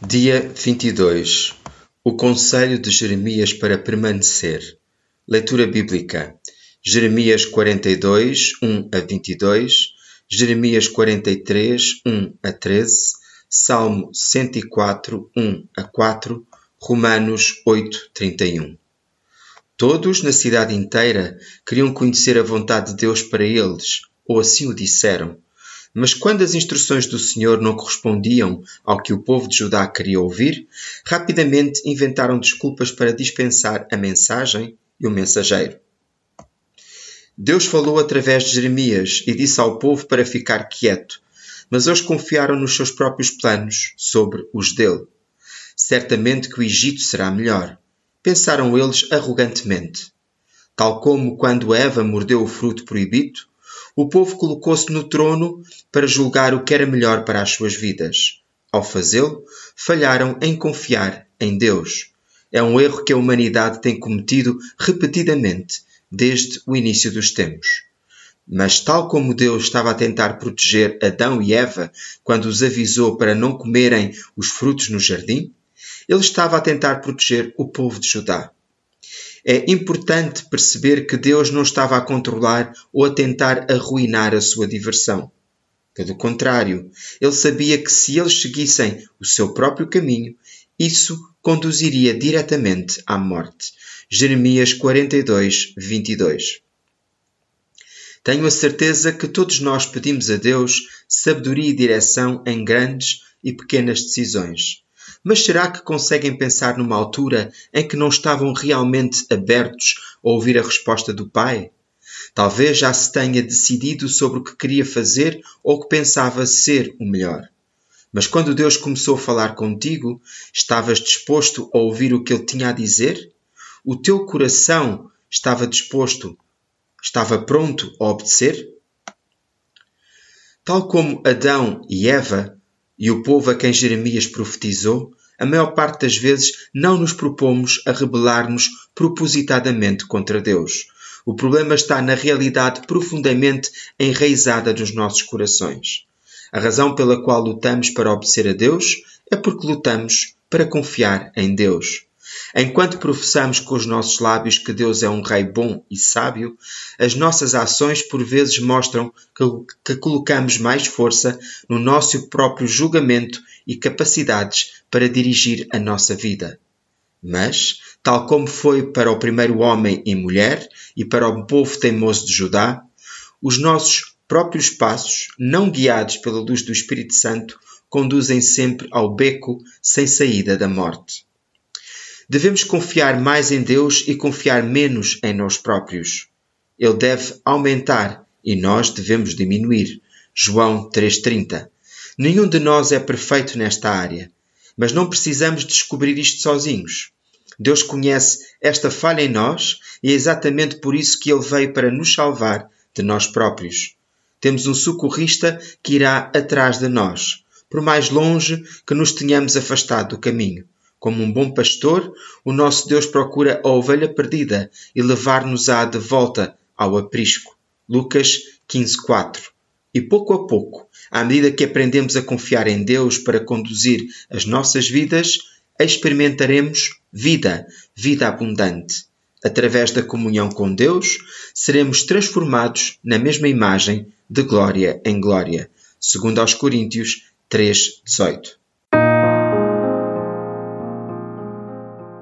Dia 22 O Conselho de Jeremias para permanecer. Leitura bíblica: Jeremias 42, 1 a 22, Jeremias 43, 1 a 13, Salmo 104, 1 a 4, Romanos 8, 31. Todos na cidade inteira queriam conhecer a vontade de Deus para eles, ou assim o disseram mas quando as instruções do Senhor não correspondiam ao que o povo de Judá queria ouvir, rapidamente inventaram desculpas para dispensar a mensagem e o mensageiro. Deus falou através de Jeremias e disse ao povo para ficar quieto, mas eles confiaram nos seus próprios planos sobre os dele. Certamente que o Egito será melhor, pensaram eles arrogantemente. Tal como quando Eva mordeu o fruto proibido, o povo colocou-se no trono para julgar o que era melhor para as suas vidas. Ao fazê-lo, falharam em confiar em Deus. É um erro que a humanidade tem cometido repetidamente desde o início dos tempos. Mas, tal como Deus estava a tentar proteger Adão e Eva quando os avisou para não comerem os frutos no jardim, ele estava a tentar proteger o povo de Judá. É importante perceber que Deus não estava a controlar ou a tentar arruinar a sua diversão. Pelo contrário, ele sabia que se eles seguissem o seu próprio caminho, isso conduziria diretamente à morte. Jeremias 42, 22. Tenho a certeza que todos nós pedimos a Deus sabedoria e direção em grandes e pequenas decisões. Mas será que conseguem pensar numa altura em que não estavam realmente abertos a ouvir a resposta do Pai? Talvez já se tenha decidido sobre o que queria fazer ou que pensava ser o melhor. Mas quando Deus começou a falar contigo, estavas disposto a ouvir o que Ele tinha a dizer? O teu coração estava disposto, estava pronto a obedecer? Tal como Adão e Eva, e o povo a quem Jeremias profetizou, a maior parte das vezes não nos propomos a rebelar-nos propositadamente contra Deus. O problema está na realidade profundamente enraizada dos nossos corações. A razão pela qual lutamos para obedecer a Deus é porque lutamos para confiar em Deus. Enquanto professamos com os nossos lábios que Deus é um Rei bom e sábio, as nossas ações por vezes mostram que, que, colocamos mais força no nosso próprio julgamento e capacidades para dirigir a nossa vida. Mas, tal como foi para o primeiro homem e mulher e para o povo teimoso de Judá, os nossos próprios passos, não guiados pela luz do Espírito Santo, conduzem sempre ao beco sem saída da morte. Devemos confiar mais em Deus e confiar menos em nós próprios. Ele deve aumentar e nós devemos diminuir. João 3,30. Nenhum de nós é perfeito nesta área, mas não precisamos descobrir isto sozinhos. Deus conhece esta falha em nós e é exatamente por isso que Ele veio para nos salvar de nós próprios. Temos um socorrista que irá atrás de nós, por mais longe que nos tenhamos afastado do caminho. Como um bom pastor, o nosso Deus procura a ovelha perdida e levar-nos-á de volta ao aprisco. Lucas 15:4. E pouco a pouco, à medida que aprendemos a confiar em Deus para conduzir as nossas vidas, experimentaremos vida, vida abundante. Através da comunhão com Deus, seremos transformados na mesma imagem de glória em glória. Segundo aos Coríntios 3:18.